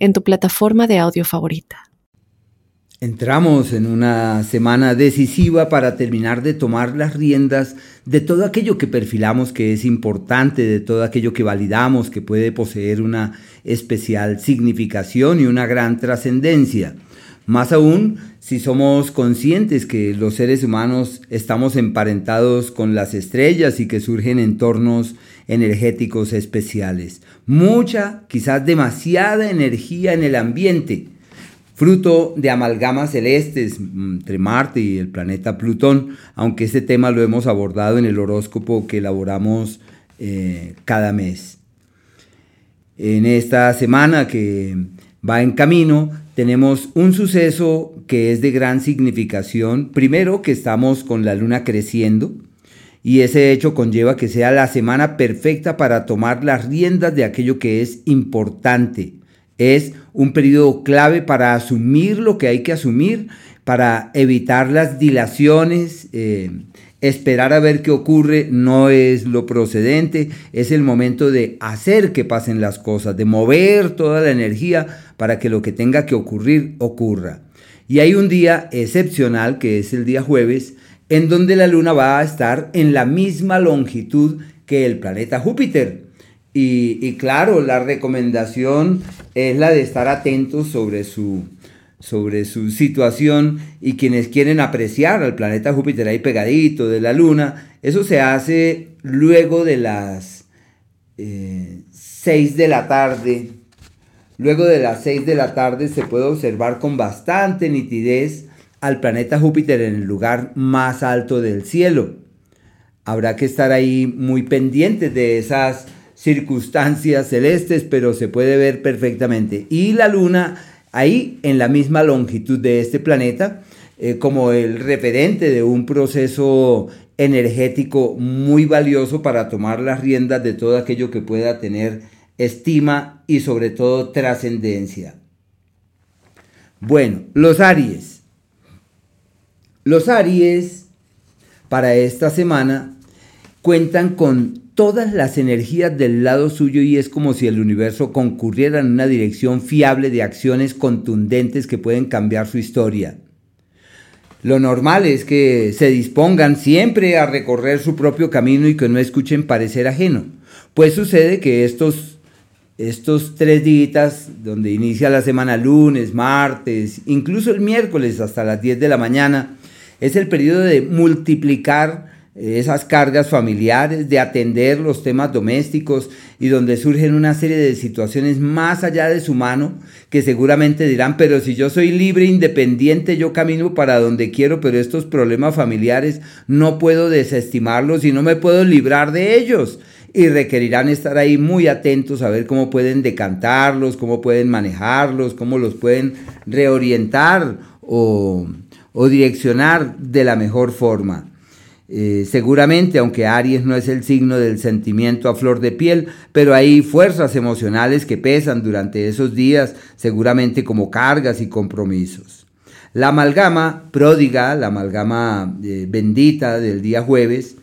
en tu plataforma de audio favorita. Entramos en una semana decisiva para terminar de tomar las riendas de todo aquello que perfilamos que es importante, de todo aquello que validamos que puede poseer una especial significación y una gran trascendencia. Más aún si somos conscientes que los seres humanos estamos emparentados con las estrellas y que surgen entornos energéticos especiales. Mucha, quizás demasiada energía en el ambiente, fruto de amalgamas celestes entre Marte y el planeta Plutón, aunque este tema lo hemos abordado en el horóscopo que elaboramos eh, cada mes. En esta semana que va en camino, tenemos un suceso que es de gran significación. Primero, que estamos con la luna creciendo y ese hecho conlleva que sea la semana perfecta para tomar las riendas de aquello que es importante. Es un periodo clave para asumir lo que hay que asumir, para evitar las dilaciones. Eh, esperar a ver qué ocurre no es lo procedente, es el momento de hacer que pasen las cosas, de mover toda la energía para que lo que tenga que ocurrir ocurra. Y hay un día excepcional, que es el día jueves, en donde la luna va a estar en la misma longitud que el planeta Júpiter. Y, claro, la recomendación es la de estar atentos sobre su, sobre su situación y quienes quieren apreciar al planeta Júpiter ahí pegadito de la luna, eso se hace luego de las 6 eh, de la tarde. Luego de las 6 de la tarde se puede observar con bastante nitidez al planeta Júpiter en el lugar más alto del cielo. Habrá que estar ahí muy pendientes de esas circunstancias celestes, pero se puede ver perfectamente. Y la luna ahí en la misma longitud de este planeta, eh, como el referente de un proceso energético muy valioso para tomar las riendas de todo aquello que pueda tener estima y sobre todo trascendencia. Bueno, los Aries. Los Aries para esta semana cuentan con todas las energías del lado suyo y es como si el universo concurriera en una dirección fiable de acciones contundentes que pueden cambiar su historia. Lo normal es que se dispongan siempre a recorrer su propio camino y que no escuchen parecer ajeno. Pues sucede que estos, estos tres días, donde inicia la semana lunes, martes, incluso el miércoles hasta las 10 de la mañana, es el periodo de multiplicar eh, esas cargas familiares, de atender los temas domésticos y donde surgen una serie de situaciones más allá de su mano que seguramente dirán, pero si yo soy libre, independiente, yo camino para donde quiero, pero estos problemas familiares no puedo desestimarlos y no me puedo librar de ellos. Y requerirán estar ahí muy atentos a ver cómo pueden decantarlos, cómo pueden manejarlos, cómo los pueden reorientar o o direccionar de la mejor forma. Eh, seguramente, aunque Aries no es el signo del sentimiento a flor de piel, pero hay fuerzas emocionales que pesan durante esos días, seguramente como cargas y compromisos. La amalgama pródiga, la amalgama eh, bendita del día jueves,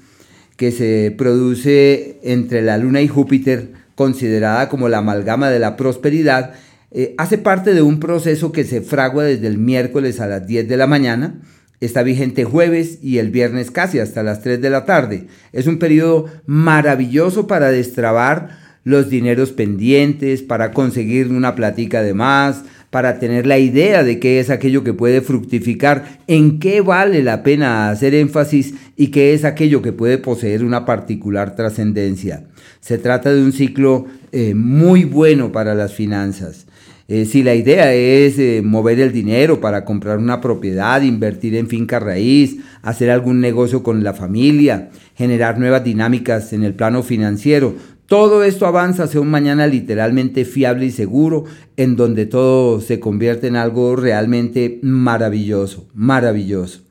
que se produce entre la Luna y Júpiter, considerada como la amalgama de la prosperidad, eh, hace parte de un proceso que se fragua desde el miércoles a las 10 de la mañana, está vigente jueves y el viernes casi hasta las 3 de la tarde. Es un periodo maravilloso para destrabar los dineros pendientes, para conseguir una platica de más, para tener la idea de qué es aquello que puede fructificar, en qué vale la pena hacer énfasis y qué es aquello que puede poseer una particular trascendencia. Se trata de un ciclo eh, muy bueno para las finanzas. Eh, si la idea es eh, mover el dinero para comprar una propiedad, invertir en finca raíz, hacer algún negocio con la familia, generar nuevas dinámicas en el plano financiero, Todo esto avanza hacia un mañana literalmente fiable y seguro, en donde todo se convierte en algo realmente maravilloso, maravilloso.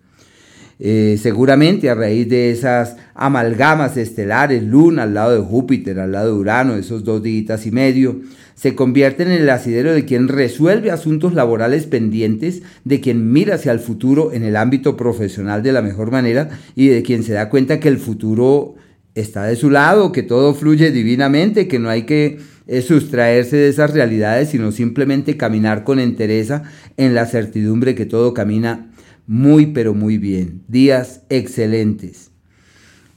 Eh, seguramente a raíz de esas amalgamas estelares, Luna al lado de Júpiter, al lado de Urano, esos dos días y medio, se convierten en el asidero de quien resuelve asuntos laborales pendientes, de quien mira hacia el futuro en el ámbito profesional de la mejor manera y de quien se da cuenta que el futuro está de su lado, que todo fluye divinamente, que no hay que eh, sustraerse de esas realidades, sino simplemente caminar con entereza en la certidumbre que todo camina muy pero muy bien. Días excelentes.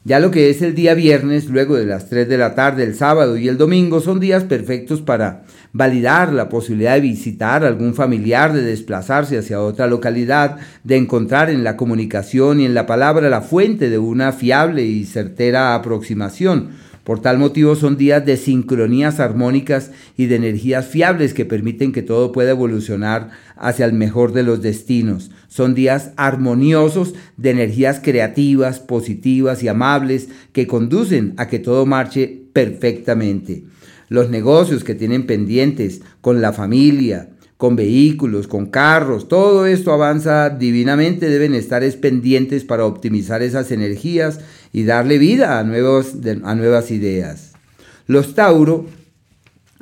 Ya lo que es el día viernes, luego de las 3 de la tarde, el sábado y el domingo, son días perfectos para validar la posibilidad de visitar a algún familiar, de desplazarse hacia otra localidad, de encontrar en la comunicación y en la palabra la fuente de una fiable y certera aproximación por tal motivo son días de sincronías armónicas y de energías fiables que permiten que todo pueda evolucionar hacia el mejor de los destinos. Son días armoniosos de energías creativas, positivas y amables que conducen a que todo marche perfectamente. Los negocios que tienen pendientes con la familia, con vehículos, con carros, todo esto avanza divinamente, deben estar pendientes para optimizar esas energías y darle vida a, nuevos, a nuevas ideas. Los Tauro,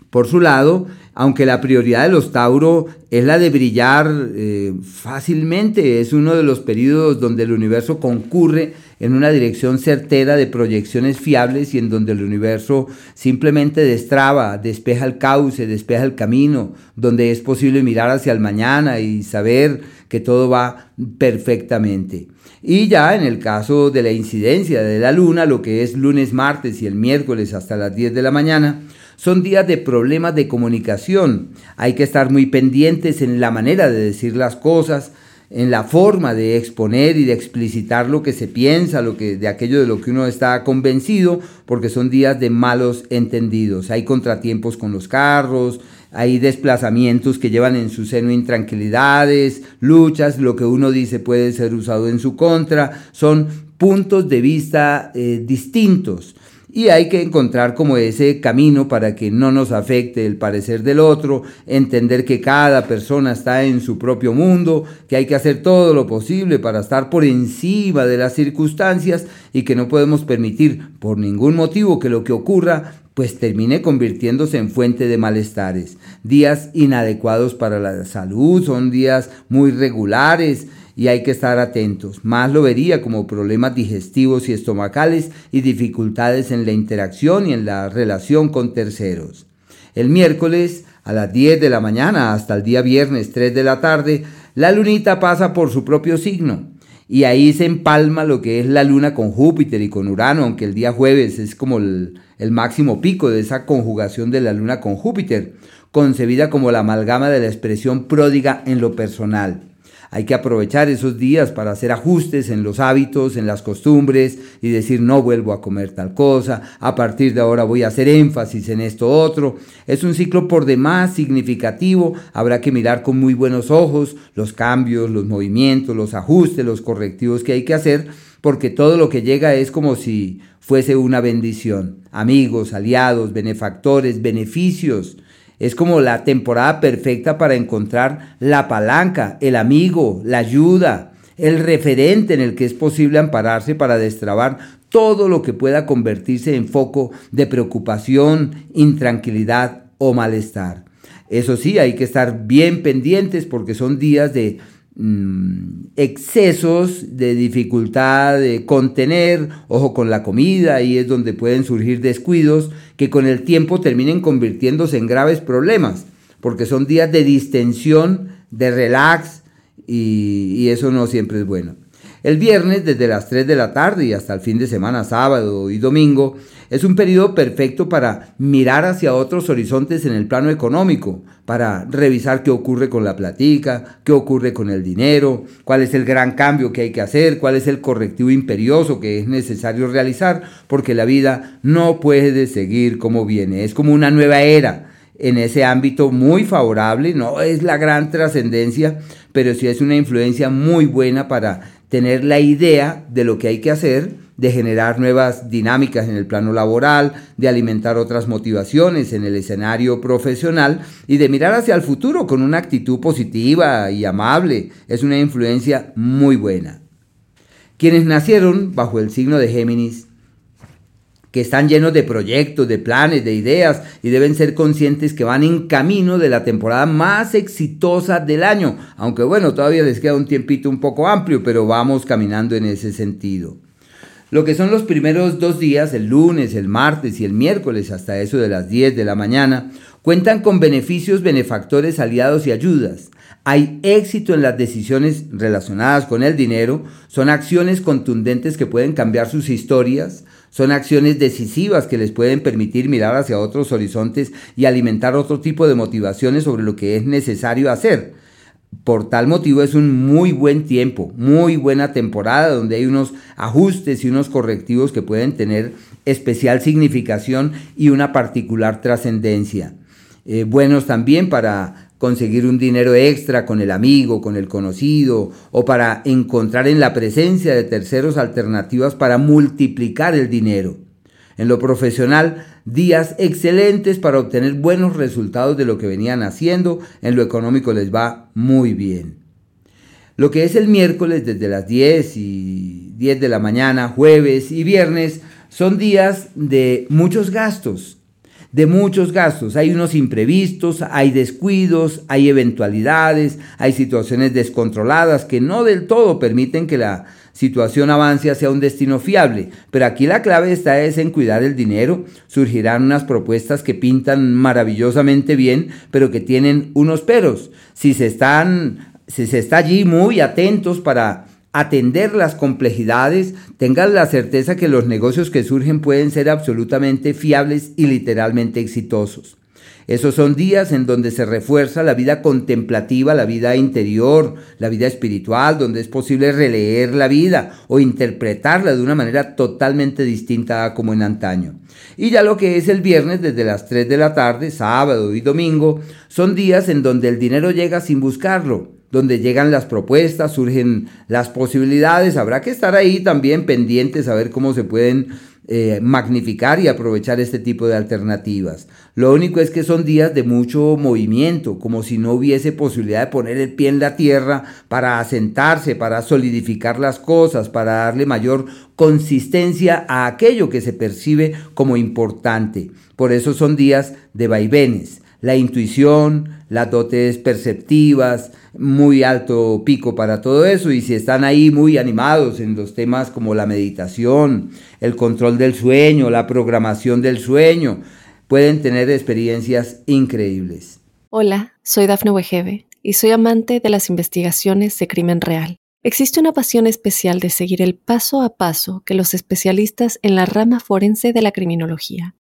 por su lado, aunque la prioridad de los Tauro es la de brillar eh, fácilmente, es uno de los periodos donde el universo concurre en una dirección certera de proyecciones fiables y en donde el universo simplemente destraba, despeja el cauce, despeja el camino, donde es posible mirar hacia el mañana y saber que todo va perfectamente. Y ya en el caso de la incidencia de la luna, lo que es lunes, martes y el miércoles hasta las 10 de la mañana, son días de problemas de comunicación. Hay que estar muy pendientes en la manera de decir las cosas, en la forma de exponer y de explicitar lo que se piensa, lo que, de aquello de lo que uno está convencido, porque son días de malos entendidos. Hay contratiempos con los carros, hay desplazamientos que llevan en su seno intranquilidades, luchas, lo que uno dice puede ser usado en su contra, son puntos de vista eh, distintos y hay que encontrar como ese camino para que no nos afecte el parecer del otro, entender que cada persona está en su propio mundo, que hay que hacer todo lo posible para estar por encima de las circunstancias y que no podemos permitir por ningún motivo que lo que ocurra pues termine convirtiéndose en fuente de malestares. Días inadecuados para la salud, son días muy regulares, y hay que estar atentos. Más lo vería como problemas digestivos y estomacales y dificultades en la interacción y en la relación con terceros. El miércoles a las 10 de la mañana hasta el día viernes 3 de la tarde, la lunita pasa por su propio signo y ahí se empalma lo que es la luna con Júpiter y con Urano, aunque el día jueves es como el, el, máximo pico de esa conjugación de la luna con Júpiter, concebida como la amalgama de la expresión pródiga en lo personal. Hay que aprovechar esos días para hacer ajustes en los hábitos, en las costumbres y decir no vuelvo a comer tal cosa, a partir de ahora voy a hacer énfasis en esto otro. Es un ciclo por demás significativo, habrá que mirar con muy buenos ojos los cambios, los movimientos, los ajustes, los correctivos que hay que hacer, porque todo lo que llega es como si fuese una bendición. Amigos, aliados, benefactores, beneficios es como la temporada perfecta para encontrar la palanca, el amigo, la ayuda, el referente en el que es posible ampararse para destrabar todo lo que pueda convertirse en foco de preocupación, intranquilidad o malestar. Eso sí, hay que estar bien pendientes porque son días de Mm, excesos de dificultad de contener, ojo con la comida, ahí es donde pueden surgir descuidos que con el tiempo terminen convirtiéndose en graves problemas, porque son días de distensión, de relax y, y eso no siempre es bueno. El viernes, desde las 3 de la tarde y hasta el fin de semana, sábado y domingo, es un periodo perfecto para mirar hacia otros horizontes en el plano económico, para revisar qué ocurre con la platica, qué ocurre con el dinero, cuál es el gran cambio que hay que hacer, cuál es el correctivo imperioso que es necesario realizar, porque la vida no puede seguir como viene. Es como una nueva era en ese ámbito muy favorable, no es la gran trascendencia, pero sí es una influencia muy buena para tener la idea de lo que hay que hacer de generar nuevas dinámicas en el plano laboral, de alimentar otras motivaciones en el escenario profesional y de mirar hacia el futuro con una actitud positiva y amable. Es una influencia muy buena. Quienes nacieron bajo el signo de Géminis que están llenos de proyectos, de planes, de ideas y deben ser conscientes que van en camino de la temporada más exitosa del año, aunque bueno, todavía les queda un tiempito un poco amplio, pero vamos caminando en ese sentido. Lo que son los primeros dos días, el lunes, el martes y el miércoles hasta eso de las 10 de la mañana, cuentan con beneficios, benefactores, aliados y ayudas. Hay éxito en las decisiones relacionadas con el dinero, son acciones contundentes que pueden cambiar sus historias, son acciones decisivas que les pueden permitir mirar hacia otros horizontes y alimentar otro tipo de motivaciones sobre lo que es necesario hacer. Por tal motivo es un muy buen tiempo, muy buena temporada donde hay unos ajustes y unos correctivos que pueden tener especial significación y una particular trascendencia. Eh, buenos también para conseguir un dinero extra con el amigo, con el conocido, o para encontrar en la presencia de terceros alternativas para multiplicar el dinero. En lo profesional, días excelentes para obtener buenos resultados de lo que venían haciendo, en lo económico les va muy bien. Lo que es el miércoles desde las 10 y 10 de la mañana, jueves y viernes, son días de muchos gastos, de muchos gastos. Hay unos imprevistos, hay descuidos, hay eventualidades, hay situaciones descontroladas que no del todo permiten que la situación avance hacia un destino fiable. Pero aquí la clave está es en cuidar el dinero. Surgirán unas propuestas que pintan maravillosamente bien, pero que tienen unos peros. Si se están si se está allí muy atentos para atender las complejidades, tengan la certeza que los negocios que surgen pueden ser absolutamente fiables y literalmente exitosos. Esos son días en donde se refuerza la vida contemplativa, la vida interior, la vida espiritual, donde es posible releer la vida o interpretarla de una manera totalmente distinta a como en antaño. Y ya lo que es el viernes desde las 3 de la tarde, sábado y domingo, son días en donde el dinero llega sin buscarlo, donde llegan las propuestas, surgen las posibilidades. Habrá que estar ahí también pendientes a ver cómo se pueden eh, magnificar y aprovechar este tipo de alternativas. Lo único es que son días de mucho movimiento, como si no hubiese posibilidad de poner el pie en la tierra para asentarse, para solidificar las cosas, para darle mayor consistencia a aquello que se percibe como importante. Por eso son días de vaivenes la intuición, las dotes perceptivas, muy alto pico para todo eso y si están ahí muy animados en los temas como la meditación, el control del sueño, la programación del sueño, pueden tener experiencias increíbles. Hola, soy Dafne Wegebe y soy amante de las investigaciones de crimen real. Existe una pasión especial de seguir el paso a paso que los especialistas en la rama forense de la criminología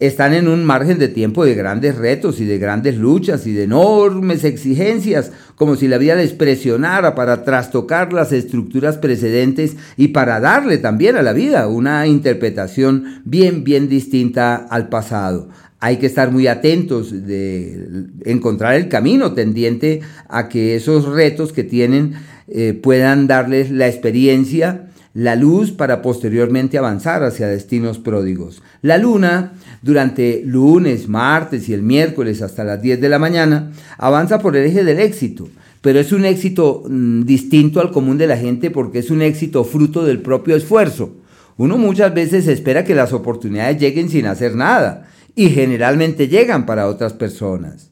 están en un margen de tiempo de grandes retos y de grandes luchas y de enormes exigencias, como si la vida les presionara para trastocar las estructuras precedentes y para darle también a la vida una interpretación bien, bien distinta al pasado. Hay que estar muy atentos de encontrar el camino tendiente a que esos retos que tienen eh, puedan darles la experiencia la luz para posteriormente avanzar hacia destinos pródigos. La luna, durante lunes, martes y el miércoles hasta las 10 de la mañana, avanza por el eje del éxito, pero es un éxito mm, distinto al común de la gente porque es un éxito fruto del propio esfuerzo. Uno muchas veces espera que las oportunidades lleguen sin hacer nada y generalmente llegan para otras personas.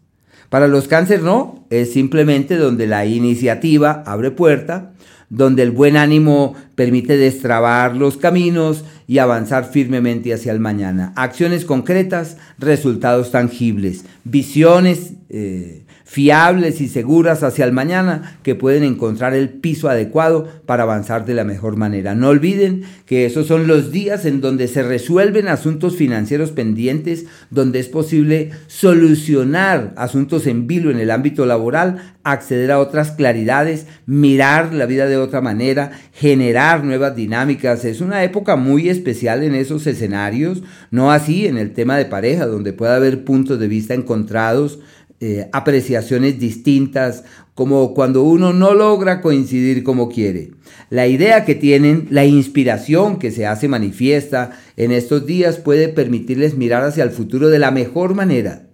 Para los cáncer no, es simplemente donde la iniciativa abre puerta donde el buen ánimo permite destrabar los caminos y avanzar firmemente hacia el mañana. Acciones concretas, resultados tangibles, visiones, eh, fiables y seguras hacia el mañana que pueden encontrar el piso adecuado para avanzar de la mejor manera. No olviden que esos son los días en donde se resuelven asuntos financieros pendientes, donde es posible solucionar asuntos en vilo en el ámbito laboral, acceder a otras claridades, mirar la vida de otra manera, generar nuevas dinámicas. Es una época muy especial en esos escenarios, no así en el tema de pareja, donde puede haber puntos de vista encontrados, eh, apreciaciones distintas, como cuando uno no logra coincidir como quiere. La idea que tienen, la inspiración que se hace manifiesta en estos días puede permitirles mirar hacia el futuro de la mejor manera.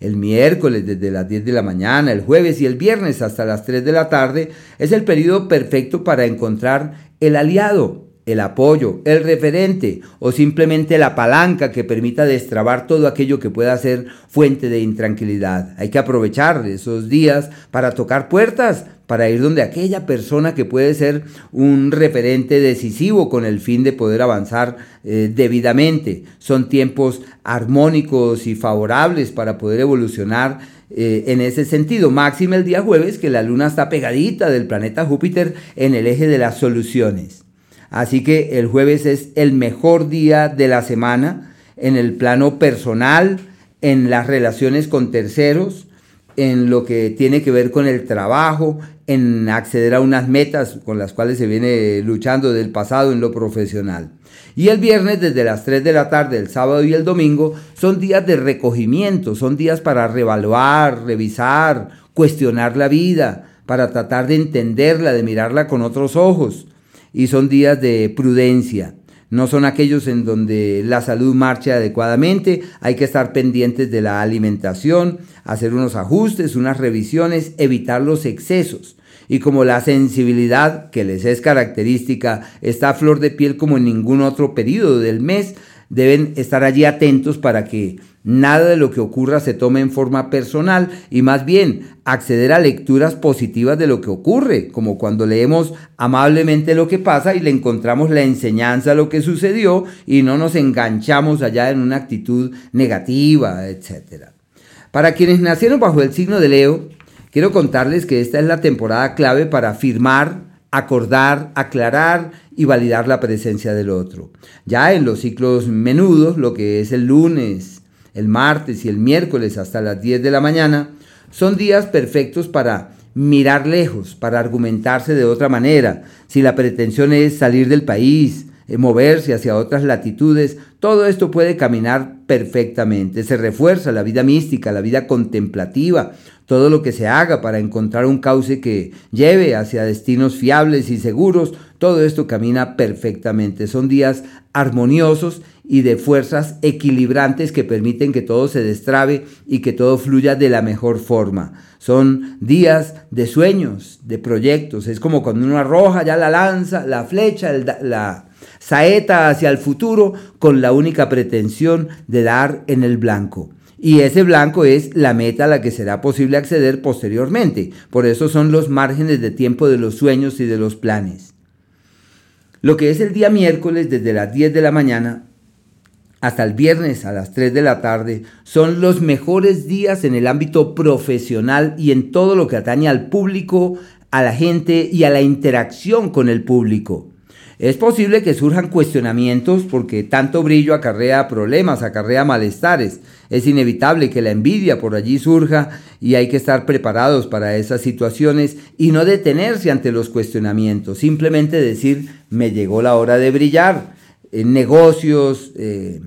El miércoles desde las 10 de la mañana, el jueves y el viernes hasta las 3 de la tarde es el periodo perfecto para encontrar el aliado, el apoyo, el referente o simplemente la palanca que permita destrabar todo aquello que pueda ser fuente de intranquilidad. Hay que aprovechar esos días para tocar puertas, para ir donde aquella persona que puede ser un referente decisivo con el fin de poder avanzar eh, debidamente. Son tiempos armónicos y favorables para poder evolucionar eh, en ese sentido. Máxima el día jueves que la luna está pegadita del planeta Júpiter en el eje de las soluciones. Así que el jueves es el mejor día de la semana en el plano personal, en las relaciones con terceros, en lo que tiene que ver con el trabajo, en acceder a unas metas con las cuales se viene luchando del pasado en lo profesional. Y el viernes desde las 3 de la tarde, el sábado y el domingo son días de recogimiento, son días para revaluar, revisar, cuestionar la vida, para tratar de entenderla, de mirarla con otros ojos y son días de prudencia. No son aquellos en donde la salud marcha adecuadamente, hay que estar pendientes de la alimentación, hacer unos ajustes, unas revisiones, evitar los excesos. Y como la sensibilidad que les es característica está a flor de piel como en ningún otro periodo del mes, deben estar allí atentos para que nada de lo que ocurra se tome en forma personal y más bien acceder a lecturas positivas de lo que ocurre, como cuando leemos amablemente lo que pasa y le encontramos la enseñanza a lo que sucedió y no nos enganchamos allá en una actitud negativa, etc. Para quienes nacieron bajo el signo de Leo, quiero contarles que esta es la temporada clave para firmar, acordar, aclarar y validar la presencia del otro. Ya en los ciclos menudos, lo que es el lunes, el martes y el miércoles hasta las 10 de la mañana, son días perfectos para mirar lejos, para argumentarse de otra manera. Si la pretensión es salir del país, moverse hacia otras latitudes, todo esto puede caminar perfectamente. Se refuerza la vida mística, la vida contemplativa, todo lo que se haga para encontrar un cauce que lleve hacia destinos fiables y seguros, todo esto camina perfectamente. Son días armoniosos y de fuerzas equilibrantes que permiten que todo se destrabe y que todo fluya de la mejor forma. Son días de sueños, de proyectos. Es como cuando uno arroja ya la lanza, la flecha, la saeta hacia el futuro con la única pretensión de dar en el blanco. Y ese blanco es la meta a la que será posible acceder posteriormente. Por eso son los márgenes de tiempo de los sueños y de los planes. Lo que es el día miércoles desde las 10 de la mañana hasta el viernes a las 3 de la tarde son los mejores días en el ámbito profesional y en todo lo que atañe al público, a la gente y a la interacción con el público. Es posible que surjan cuestionamientos porque tanto brillo acarrea problemas, acarrea malestares. Es inevitable que la envidia por allí surja y hay que estar preparados para esas situaciones y no detenerse ante los cuestionamientos. Simplemente decir, me llegó la hora de brillar. Negocios, eh,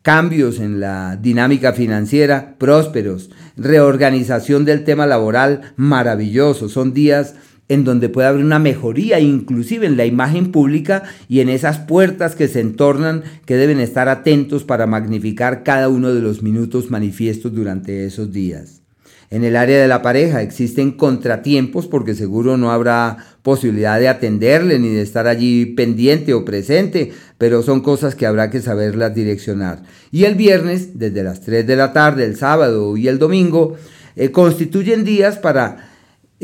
cambios en la dinámica financiera, prósperos. Reorganización del tema laboral, maravilloso. Son días en donde puede haber una mejoría inclusive en la imagen pública y en esas puertas que se entornan que deben estar atentos para magnificar cada uno de los minutos manifiestos durante esos días. En el área de la pareja existen contratiempos porque seguro no habrá posibilidad de atenderle ni de estar allí pendiente o presente, pero son cosas que habrá que saberlas direccionar. Y el viernes, desde las 3 de la tarde, el sábado y el domingo, eh, constituyen días para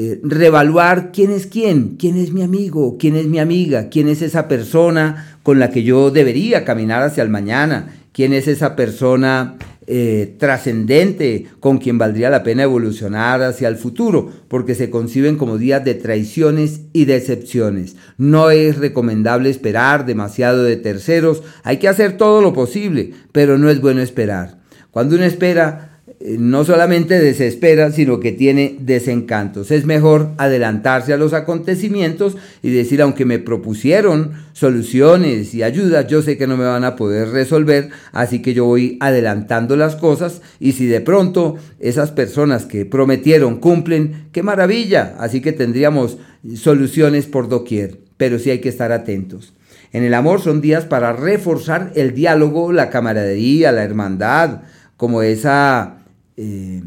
eh, revaluar quién es quién, quién es mi amigo, quién es mi amiga, quién es esa persona con la que yo debería caminar hacia el mañana, quién es esa persona eh, trascendente con quien valdría la pena evolucionar hacia el futuro, porque se conciben como días de traiciones y decepciones. No es recomendable esperar demasiado de terceros, hay que hacer todo lo posible, pero no es bueno esperar. Cuando uno espera, no solamente desespera, sino que tiene desencantos. Es mejor adelantarse a los acontecimientos y decir, aunque me propusieron soluciones y ayudas, yo sé que no me van a poder resolver, así que yo voy adelantando las cosas y si de pronto esas personas que prometieron cumplen, qué maravilla, así que tendríamos soluciones por doquier, pero sí hay que estar atentos. En el amor son días para reforzar el diálogo, la camaradería, la hermandad, como esa eh,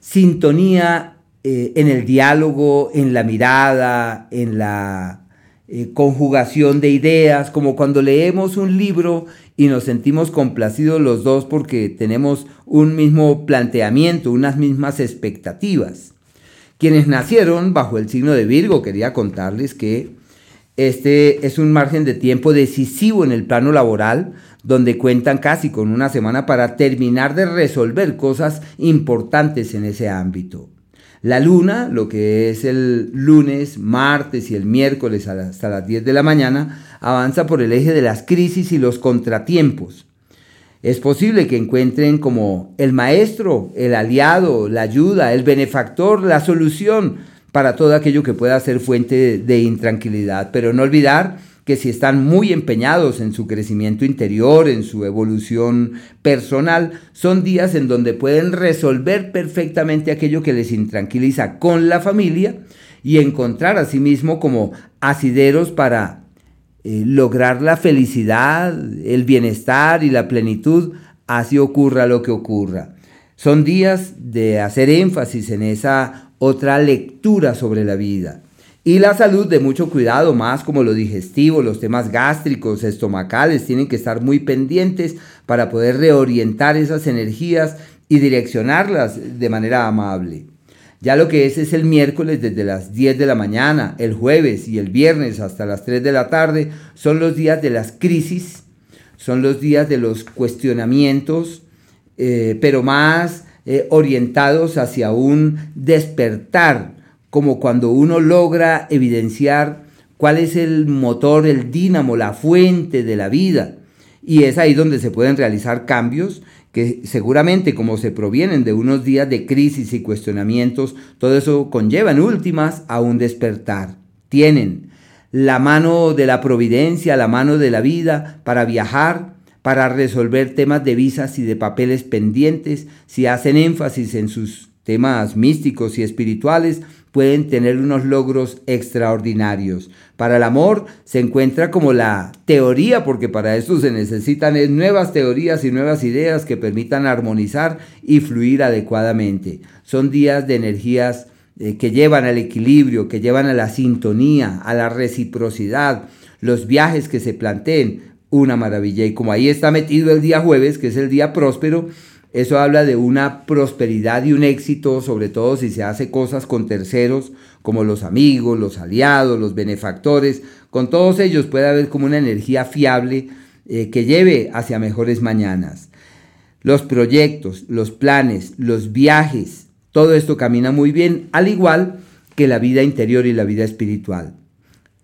sintonía eh, en el diálogo, en la mirada, en la eh, conjugación de ideas, como cuando leemos un libro y nos sentimos complacidos los dos porque tenemos un mismo planteamiento, unas mismas expectativas. Quienes nacieron bajo el signo de Virgo, quería contarles que este es un margen de tiempo decisivo en el plano laboral, donde cuentan casi con una semana para terminar de resolver cosas importantes en ese ámbito. La luna, lo que es el lunes, martes y el miércoles hasta las 10 de la mañana, avanza por el eje de las crisis y los contratiempos. Es posible que encuentren como el maestro, el aliado, la ayuda, el benefactor, la solución para todo aquello que pueda ser fuente de, intranquilidad. Pero no olvidar que si están muy empeñados en su crecimiento interior, en su evolución personal, son días en donde pueden resolver perfectamente aquello que les intranquiliza con la familia y encontrar a sí mismo como asideros para eh, lograr la felicidad, el bienestar y la plenitud, así ocurra lo que ocurra. Son días de hacer énfasis en esa otra lectura sobre la vida. Y la salud de mucho cuidado, más como lo digestivo, los temas gástricos, estomacales, tienen que estar muy pendientes para poder reorientar esas energías y direccionarlas de manera amable. Ya lo que es es el miércoles desde las 10 de la mañana, el jueves y el viernes hasta las 3 de la tarde son los días de las crisis, son los días de los cuestionamientos, eh, pero más eh, orientados hacia un despertar como cuando uno logra evidenciar cuál es el motor, el dínamo, la fuente de la vida. Y es ahí donde se pueden realizar cambios que seguramente como se provienen de unos días de crisis y cuestionamientos, todo eso conlleva en últimas a un despertar. Tienen la mano de la providencia, la mano de la vida para viajar, para resolver temas de visas y de papeles pendientes, si hacen énfasis en sus temas místicos y espirituales, pueden tener unos logros extraordinarios. Para el amor se encuentra como la teoría, porque para eso se necesitan nuevas teorías y nuevas ideas que permitan armonizar y fluir adecuadamente. Son días de energías eh, que llevan al equilibrio, que llevan a la sintonía, a la reciprocidad, los viajes que se planteen, una maravilla. Y como ahí está metido el día jueves, que es el día próspero, eso habla de una prosperidad y un éxito, sobre todo si se hace cosas con terceros, como los amigos, los aliados, los benefactores. Con todos ellos puede haber como una energía fiable eh, que lleve hacia mejores mañanas. Los proyectos, los planes, los viajes, todo esto camina muy bien, al igual que la vida interior y la vida espiritual.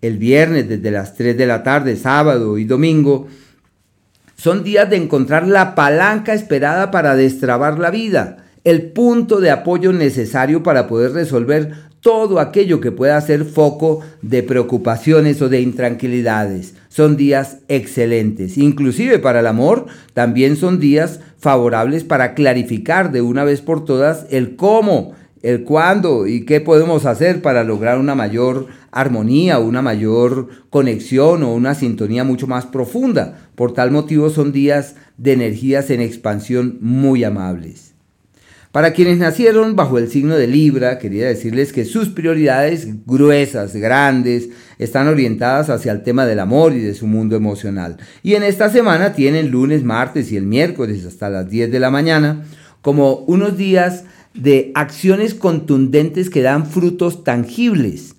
El viernes desde las 3 de la tarde, sábado y domingo, son días de encontrar la palanca esperada para destrabar la vida, el punto de apoyo necesario para poder resolver todo aquello que pueda ser foco de preocupaciones o de intranquilidades. Son días excelentes. Inclusive para el amor también son días favorables para clarificar de una vez por todas el cómo el cuándo y qué podemos hacer para lograr una mayor armonía, una mayor conexión o una sintonía mucho más profunda. Por tal motivo son días de energías en expansión muy amables. Para quienes nacieron bajo el signo de Libra, quería decirles que sus prioridades gruesas, grandes, están orientadas hacia el tema del amor y de su mundo emocional. Y en esta semana tienen lunes, martes y el miércoles hasta las 10 de la mañana como unos días de acciones contundentes que dan frutos tangibles,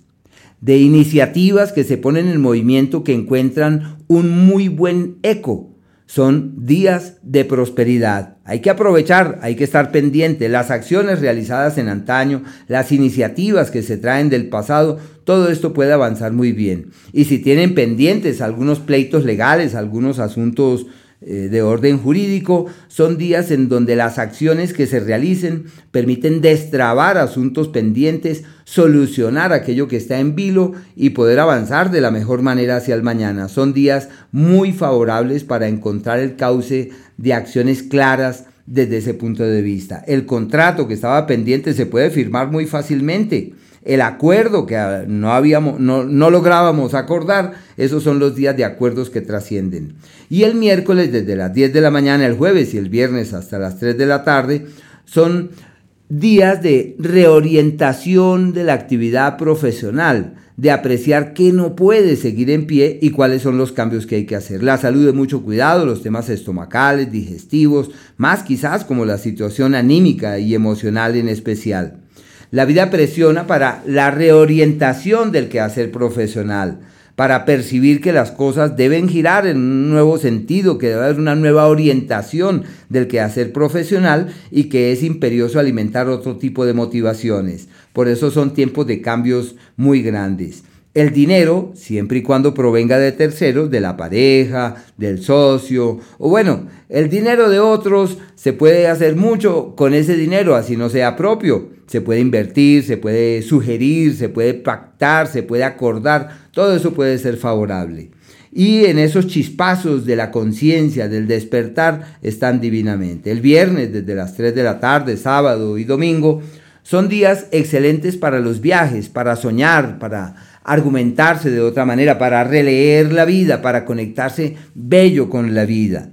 de iniciativas que se ponen en movimiento que encuentran un muy buen eco. son días de prosperidad. Hay que aprovechar, hay que estar pendiente. Las acciones realizadas en antaño, las iniciativas que se traen del pasado, todo esto puede avanzar muy bien. Y si tienen pendientes algunos pleitos legales, algunos asuntos de orden jurídico, son días en donde las acciones que se realicen permiten destrabar asuntos pendientes, solucionar aquello que está en vilo y poder avanzar de la mejor manera hacia el mañana. Son días muy favorables para encontrar el cauce de acciones claras desde ese punto de vista. El contrato que estaba pendiente se puede firmar muy fácilmente el acuerdo que no, habíamos, no, no lográbamos acordar, esos son los días de acuerdos que trascienden. Y el miércoles desde las 10 de la mañana, el jueves y el viernes hasta las 3 de la tarde son días de reorientación de la actividad profesional, de apreciar qué no puede seguir en pie y cuáles son los cambios que hay que hacer. La salud de mucho cuidado, los temas estomacales, digestivos, más quizás como la situación anímica y emocional en especial. La vida presiona para la reorientación del quehacer profesional, para percibir que las cosas deben girar en un nuevo sentido, que debe haber una nueva orientación del quehacer profesional y que es imperioso alimentar otro tipo de motivaciones. Por eso son tiempos de cambios muy grandes. El dinero, siempre y cuando provenga de terceros, de la pareja, del socio, o bueno, el dinero de otros, se puede hacer mucho con ese dinero, así no sea propio. Se puede invertir, se puede sugerir, se puede pactar, se puede acordar, todo eso puede ser favorable. Y en esos chispazos de la conciencia, del despertar, están divinamente. El viernes, desde las 3 de la tarde, sábado y domingo, son días excelentes para los viajes, para soñar, para argumentarse de otra manera, para releer la vida, para conectarse bello con la vida.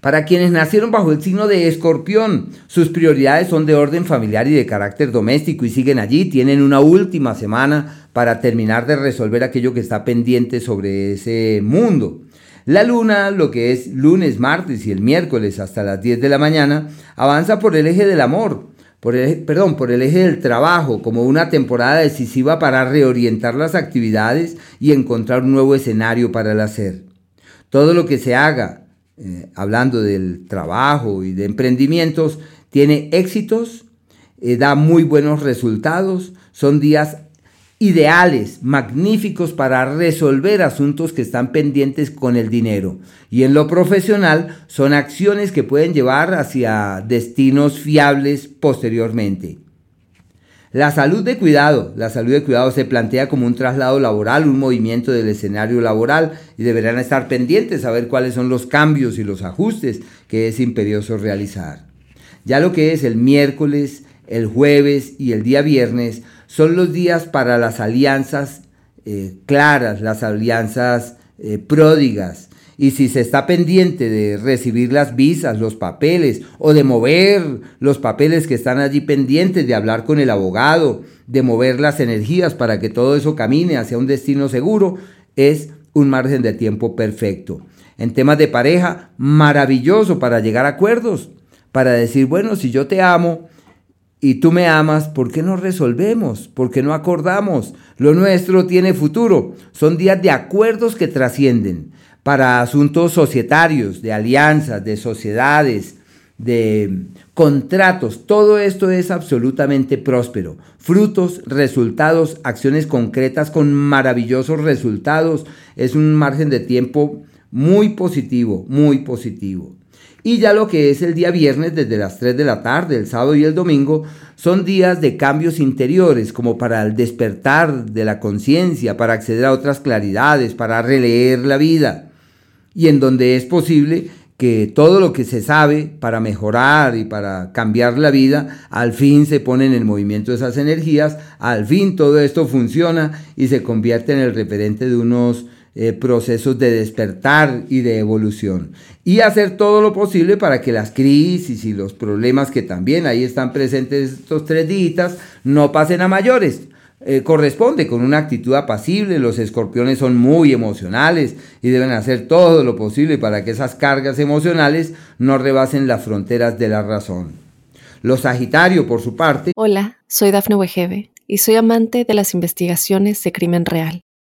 Para quienes nacieron bajo el signo de escorpión, sus prioridades son de orden familiar y de carácter doméstico y siguen allí, tienen una última semana para terminar de resolver aquello que está pendiente sobre ese mundo. La luna, lo que es lunes, martes y el miércoles hasta las 10 de la mañana, avanza por el eje del amor, por el, perdón, por el eje del trabajo como una temporada decisiva para reorientar las actividades y encontrar un nuevo escenario para el hacer. Todo lo que se haga, eh, hablando del trabajo y de emprendimientos, tiene éxitos, eh, da muy buenos resultados, son días ideales, magníficos para resolver asuntos que están pendientes con el dinero. Y en lo profesional son acciones que pueden llevar hacia destinos fiables posteriormente. La salud de cuidado. La salud de cuidado se plantea como un traslado laboral, un movimiento del escenario laboral y deberán estar pendientes a ver cuáles son los cambios y los ajustes que es imperioso realizar. Ya lo que es el miércoles, el jueves y el día viernes son los días para las alianzas eh, claras, las alianzas eh, pródigas. Y si se está pendiente de recibir las visas, los papeles, o de mover los papeles que están allí pendientes, de hablar con el abogado, de mover las energías para que todo eso camine hacia un destino seguro, es un margen de tiempo perfecto. En temas de pareja, maravilloso para llegar a acuerdos, para decir, bueno, si yo te amo, y tú me amas, ¿por qué no resolvemos? ¿Por qué no acordamos? Lo nuestro tiene futuro. Son días de acuerdos que trascienden para asuntos societarios, de alianzas, de sociedades, de contratos. Todo esto es absolutamente próspero. Frutos, resultados, acciones concretas con maravillosos resultados. Es un margen de tiempo muy positivo, muy positivo. Y ya lo que es el día viernes desde las 3 de la tarde, el sábado y el domingo, son días de cambios interiores, como para el despertar de la conciencia, para acceder a otras claridades, para releer la vida. Y en donde es posible que todo lo que se sabe para mejorar y para cambiar la vida, al fin se ponen en movimiento esas energías, al fin todo esto funciona y se convierte en el referente de unos eh, procesos de despertar y de evolución. Y hacer todo lo posible para que las crisis y los problemas que también ahí están presentes estos tres días no pasen a mayores. Eh, corresponde con una actitud apacible, los escorpiones son muy emocionales y deben hacer todo lo posible para que esas cargas emocionales no rebasen las fronteras de la razón. Los Sagitario, por su parte. Hola, soy Dafne Wegebe y soy amante de las investigaciones de crimen real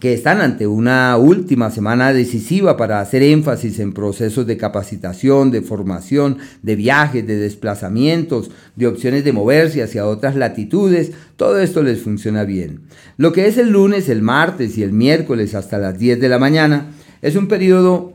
que están ante una última semana decisiva para hacer énfasis en procesos de capacitación, de formación, de viajes, de desplazamientos, de opciones de moverse hacia otras latitudes, todo esto les funciona bien. Lo que es el lunes, el martes y el miércoles hasta las 10 de la mañana es un periodo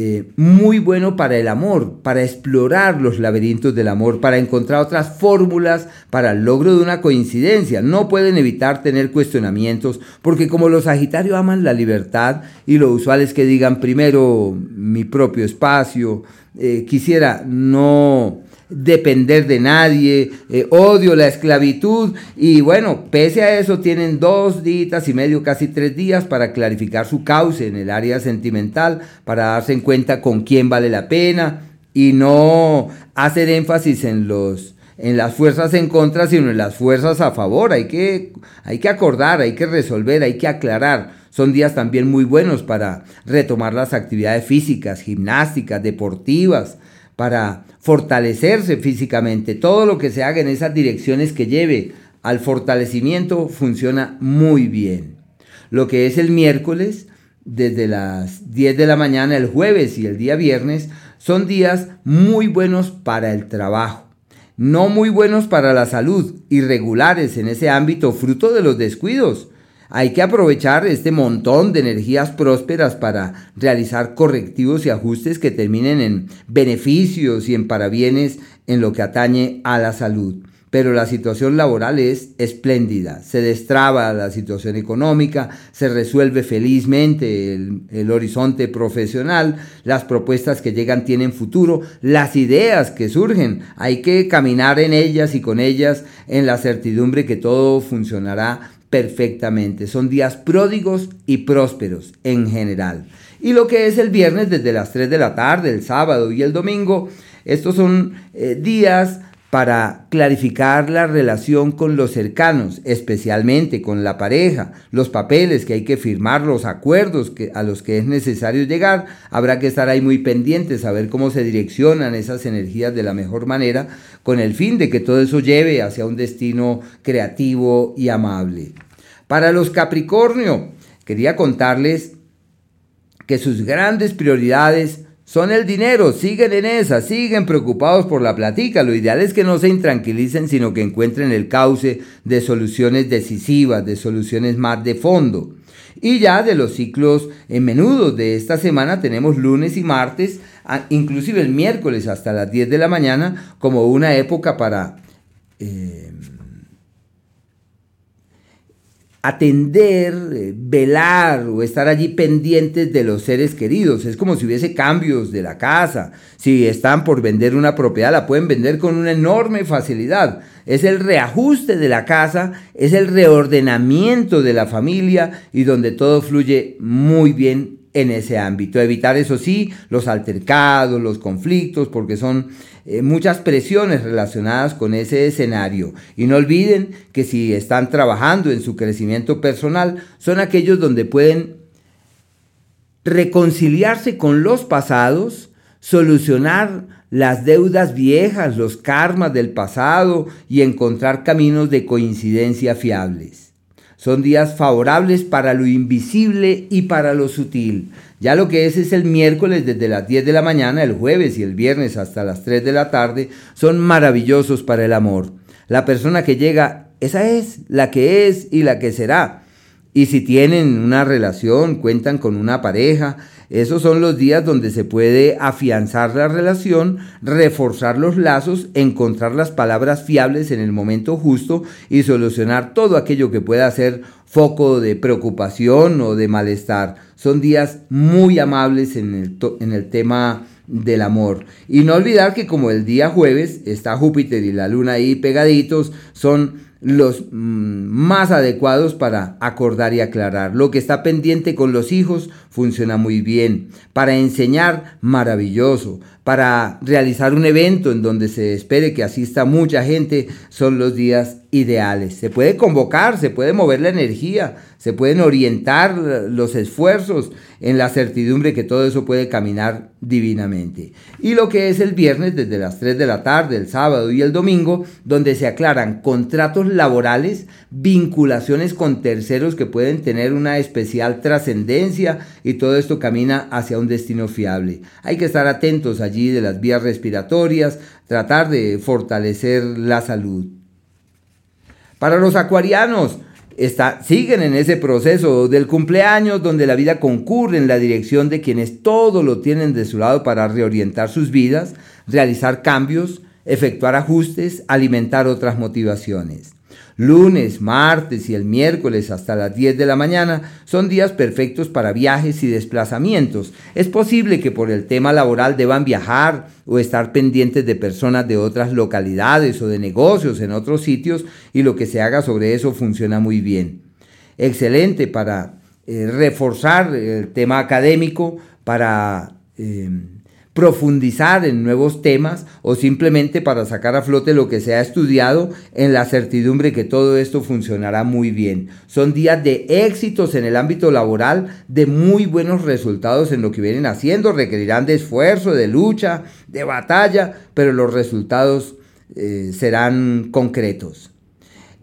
eh, muy bueno para el amor, para explorar los laberintos del amor, para encontrar otras fórmulas para el logro de una coincidencia. No pueden evitar tener cuestionamientos, porque como los Sagitarios aman la libertad y lo usual es que digan primero mi propio espacio, eh, quisiera no depender de nadie, eh, odio la esclavitud y bueno, pese a eso tienen dos días y medio, casi tres días para clarificar su cauce en el área sentimental, para darse en cuenta con quién vale la pena y no hacer énfasis en los en las fuerzas en contra, sino en las fuerzas a favor. Hay que, hay que acordar, hay que resolver, hay que aclarar. Son días también muy buenos para retomar las actividades físicas, gimnásticas, deportivas, para fortalecerse físicamente. Todo lo que se haga en esas direcciones que lleve al fortalecimiento funciona muy bien. Lo que es el miércoles, desde las 10 de la mañana, el jueves y el día viernes, son días muy buenos para el trabajo. No muy buenos para la salud, irregulares en ese ámbito, fruto de los descuidos hay que aprovechar este montón de energías prósperas para realizar correctivos y ajustes que terminen en beneficios y en parabienes en lo que atañe a la salud. Pero la situación laboral es espléndida, se destraba la situación económica, se resuelve felizmente el, el, horizonte profesional, las propuestas que llegan tienen futuro, las ideas que surgen, hay que caminar en ellas y con ellas en la certidumbre que todo funcionará perfectamente. Son días pródigos y prósperos en general. Y lo que es el viernes desde las 3 de la tarde, el sábado y el domingo, estos son eh, días para clarificar la relación con los cercanos, especialmente con la pareja, los papeles que hay que firmar, los acuerdos a los que es necesario llegar. Habrá que estar ahí muy pendientes a ver cómo se direccionan esas energías de la mejor manera, con el fin de que todo eso lleve hacia un destino creativo y amable. Para los Capricornio, quería contarles que sus grandes prioridades son el dinero, siguen en esa, siguen preocupados por la platica. Lo ideal es que no se intranquilicen, sino que encuentren el cauce de soluciones decisivas, de soluciones más de fondo. Y ya de los ciclos en menudo de esta semana tenemos lunes y martes, inclusive el miércoles hasta las 10 de la mañana, como una época para... Eh, atender, eh, velar o estar allí pendientes de los seres queridos. Es como si hubiese cambios de la casa. Si están por vender una propiedad, la pueden vender con una enorme facilidad. Es el reajuste de la casa, es el reordenamiento de la familia y donde todo fluye muy bien en ese ámbito. Evitar, eso sí, los altercados, los conflictos, porque son eh, muchas presiones relacionadas con ese escenario. Y no olviden que si están trabajando en su crecimiento personal, son aquellos donde pueden reconciliarse con los pasados, solucionar las deudas viejas, los karmas del pasado y encontrar caminos de coincidencia fiables. Son días favorables para lo invisible y para lo sutil. Ya lo que es es el miércoles desde las 10 de la mañana, el jueves y el viernes hasta las 3 de la tarde, son maravillosos para el amor. La persona que llega, esa es la que es y la que será. Y si tienen una relación, cuentan con una pareja, esos son los días donde se puede afianzar la relación, reforzar los lazos, encontrar las palabras fiables en el momento justo y solucionar todo aquello que pueda ser foco de preocupación o de malestar. Son días muy amables en el, en el tema del amor. Y no olvidar que como el día jueves está Júpiter y la luna ahí pegaditos, son los mm, más adecuados para acordar y aclarar. Lo que está pendiente con los hijos funciona muy bien. Para enseñar, maravilloso. Para realizar un evento en donde se espere que asista mucha gente, son los días ideales. Se puede convocar, se puede mover la energía, se pueden orientar los esfuerzos en la certidumbre que todo eso puede caminar divinamente. Y lo que es el viernes desde las 3 de la tarde, el sábado y el domingo, donde se aclaran contratos laborales, vinculaciones con terceros que pueden tener una especial trascendencia y todo esto camina hacia un destino fiable. Hay que estar atentos allí de las vías respiratorias, tratar de fortalecer la salud. Para los acuarianos, Está, siguen en ese proceso del cumpleaños donde la vida concurre en la dirección de quienes todo lo tienen de su lado para reorientar sus vidas, realizar cambios, efectuar ajustes, alimentar otras motivaciones. Lunes, martes y el miércoles hasta las 10 de la mañana son días perfectos para viajes y desplazamientos. Es posible que por el tema laboral deban viajar o estar pendientes de personas de otras localidades o de negocios en otros sitios y lo que se haga sobre eso funciona muy bien. Excelente para eh, reforzar el tema académico, para... Eh, profundizar en nuevos temas o simplemente para sacar a flote lo que se ha estudiado en la certidumbre que todo esto funcionará muy bien. Son días de éxitos en el ámbito laboral, de muy buenos resultados en lo que vienen haciendo, requerirán de esfuerzo, de lucha, de batalla, pero los resultados eh, serán concretos.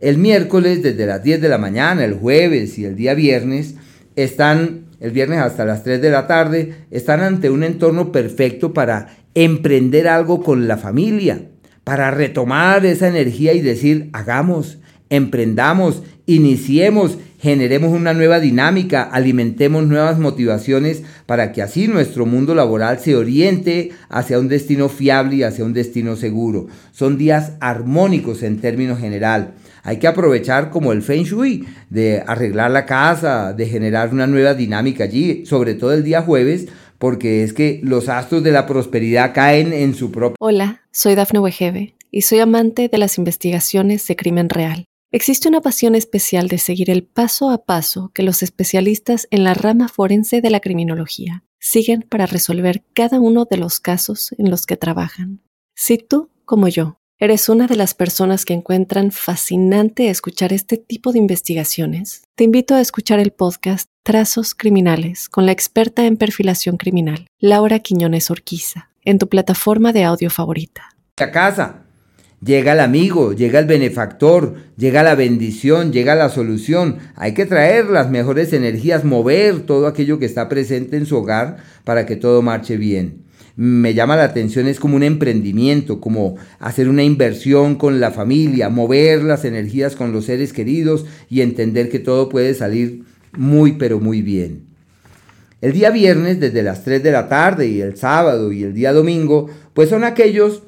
El miércoles desde las 10 de la mañana, el jueves y el día viernes están el viernes hasta las 3 de la tarde, están ante un entorno perfecto para emprender algo con la familia, para retomar esa energía y decir, hagamos, emprendamos, iniciemos, generemos una nueva dinámica, alimentemos nuevas motivaciones para que así nuestro mundo laboral se oriente hacia un destino fiable y hacia un destino seguro. Son días armónicos en términos general. Hay que aprovechar como el Feng Shui de arreglar la casa, de generar una nueva dinámica allí, sobre todo el día jueves, porque es que los astros de la prosperidad caen en su propio... Hola, soy Dafne Wegebe y soy amante de las investigaciones de crimen real. Existe una pasión especial de seguir el paso a paso que los especialistas en la rama forense de la criminología siguen para resolver cada uno de los casos en los que trabajan. Si tú, como yo, ¿Eres una de las personas que encuentran fascinante escuchar este tipo de investigaciones? Te invito a escuchar el podcast Trazos Criminales con la experta en perfilación criminal, Laura Quiñones Orquiza, en tu plataforma de audio favorita. A casa. Llega el amigo, llega el benefactor, llega la bendición, llega la solución. Hay que traer las mejores energías, mover todo aquello que está presente en su hogar para que todo marche bien me llama la atención es como un emprendimiento, como hacer una inversión con la familia, mover las energías con los seres queridos y entender que todo puede salir muy pero muy bien. El día viernes desde las 3 de la tarde y el sábado y el día domingo, pues son aquellos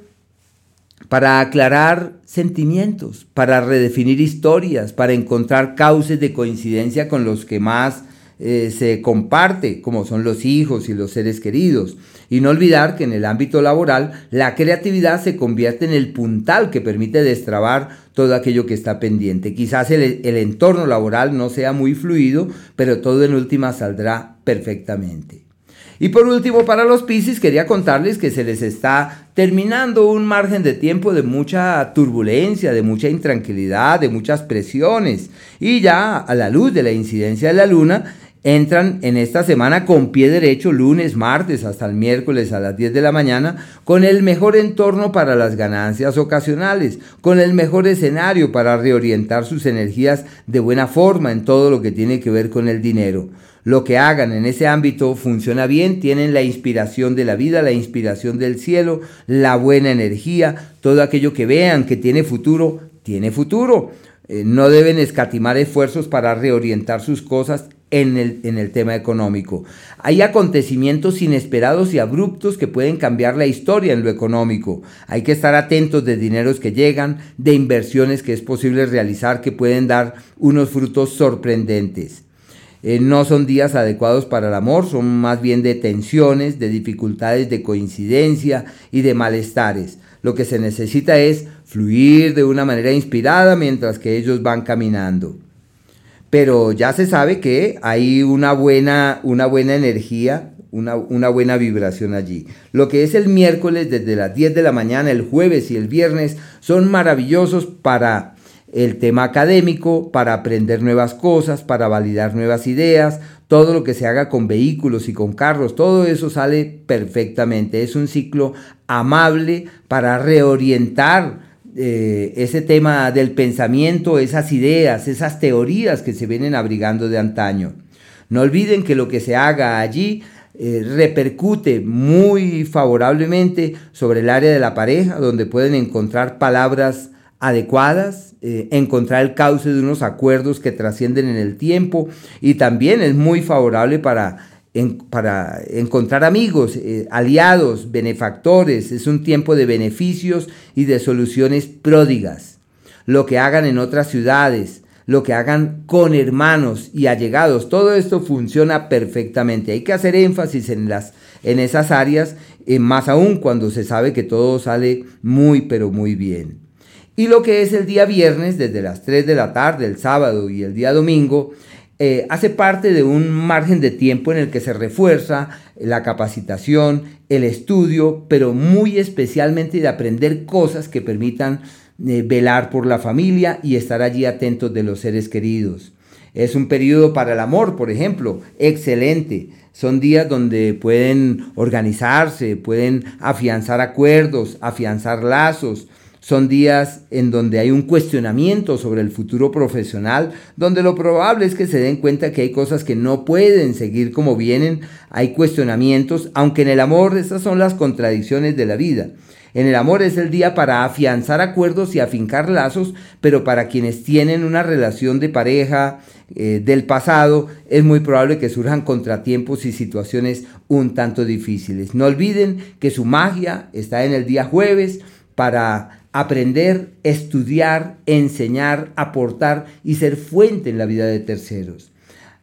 para aclarar sentimientos, para redefinir historias, para encontrar cauces de coincidencia con los que más eh, se comparte, como son los hijos y los seres queridos. Y no olvidar que en el ámbito laboral la creatividad se convierte en el puntal que permite destrabar todo aquello que está pendiente. Quizás el, entorno laboral no sea muy fluido, pero todo en última saldrá perfectamente. Y por último, para los Piscis, quería contarles que se les está terminando un margen de tiempo de mucha turbulencia, de mucha intranquilidad, de muchas presiones. Y ya a la luz de la incidencia de la luna, entran en esta semana con pie derecho lunes, martes hasta el miércoles a las 10 de la mañana con el mejor entorno para las ganancias ocasionales, con el mejor escenario para reorientar sus energías de buena forma en todo lo que tiene que ver con el dinero. Lo que hagan en ese ámbito funciona bien, tienen la inspiración de la vida, la inspiración del cielo, la buena energía, todo aquello que vean que tiene futuro, tiene futuro. Eh, no deben escatimar esfuerzos para reorientar sus cosas en el, en el tema económico. Hay acontecimientos inesperados y abruptos que pueden cambiar la historia en lo económico. Hay que estar atentos de dineros que llegan, de inversiones que es posible realizar que pueden dar unos frutos sorprendentes. Eh, no son días adecuados para el amor, son más bien de tensiones, de dificultades de coincidencia y de malestares. Lo que se necesita es fluir de una manera inspirada mientras que ellos van caminando. Pero ya se sabe que hay una buena, una buena energía, una, una, buena vibración allí. Lo que es el miércoles desde las 10 de la mañana, el jueves y el viernes son maravillosos para el tema académico, para aprender nuevas cosas, para validar nuevas ideas, todo lo que se haga con vehículos y con carros, todo eso sale perfectamente. Es un ciclo amable para reorientar eh, ese tema del pensamiento, esas ideas, esas teorías que se vienen abrigando de antaño. No olviden que lo que se haga allí eh, repercute muy favorablemente sobre el área de la pareja, donde pueden encontrar palabras adecuadas, eh, encontrar el cauce de unos acuerdos que trascienden en el tiempo y también es muy favorable para, para encontrar amigos, eh, aliados, benefactores, es un tiempo de beneficios y de soluciones pródigas. Lo que hagan en otras ciudades, lo que hagan con hermanos y allegados, todo esto funciona perfectamente. Hay que hacer énfasis en, las, en esas áreas, eh, más aún cuando se sabe que todo sale muy, pero muy bien. Y lo que es el día viernes, desde las 3 de la tarde, el sábado y el día domingo, eh, hace parte de un margen de tiempo en el que se refuerza la capacitación, el estudio, pero muy especialmente de aprender cosas que permitan eh, velar por la familia y estar allí atentos de los seres queridos. Es un periodo para el amor, por ejemplo, excelente. Son días donde pueden organizarse, pueden afianzar acuerdos, afianzar lazos, son días en donde hay un cuestionamiento sobre el futuro profesional, donde lo probable es que se den cuenta que hay cosas que no pueden seguir como vienen, hay cuestionamientos, aunque en el amor esas son las contradicciones de la vida. En el amor es el día para afianzar acuerdos y afincar lazos, pero para quienes tienen una relación de pareja eh, del pasado, es muy probable que surjan contratiempos y situaciones un tanto difíciles. No olviden que su magia está en el día jueves para aprender, estudiar, enseñar, aportar y ser fuente en la vida de terceros.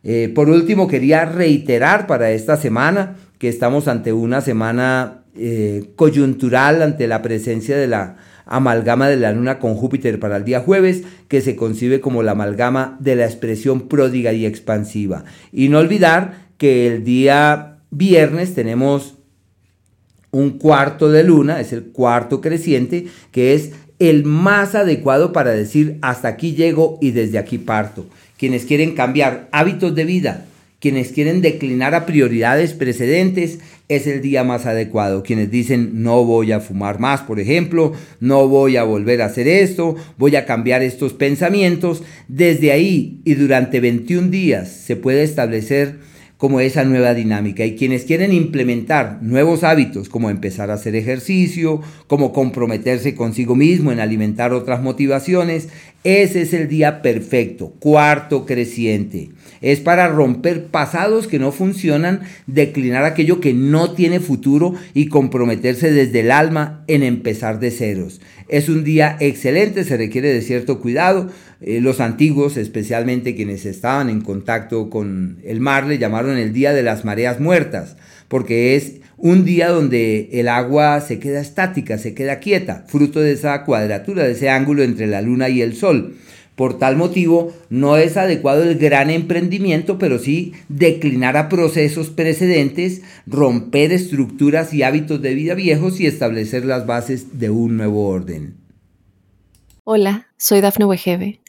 Eh, por último, quería reiterar para esta semana que estamos ante una semana eh, coyuntural ante la presencia de la amalgama de la luna con Júpiter para el día jueves, que se concibe como la amalgama de la expresión pródiga y expansiva. Y no olvidar que el día viernes tenemos un cuarto de luna, es el cuarto creciente, que es el más adecuado para decir hasta aquí llego y desde aquí parto. Quienes quieren cambiar hábitos de vida, quienes quieren declinar a prioridades precedentes, es el día más adecuado. Quienes dicen no voy a fumar más, por ejemplo, no voy a volver a hacer esto, voy a cambiar estos pensamientos, desde ahí y durante 21 días se puede establecer como esa nueva dinámica. Y quienes quieren implementar nuevos hábitos, como empezar a hacer ejercicio, como comprometerse consigo mismo en alimentar otras motivaciones, ese es el día perfecto, cuarto creciente. Es para romper pasados que no funcionan, declinar aquello que no tiene futuro y comprometerse desde el alma en empezar de ceros. Es un día excelente, se requiere de cierto cuidado. Eh, los antiguos, especialmente quienes estaban en contacto con el mar, le llamaron el día de las mareas muertas, porque es un día donde el agua se queda estática, se queda quieta, fruto de esa cuadratura, de ese ángulo entre la luna y el sol. Por tal motivo, no es adecuado el gran emprendimiento, pero sí declinar a procesos precedentes, romper estructuras y hábitos de vida viejos y establecer las bases de un nuevo orden. Hola, soy Dafne Wegebe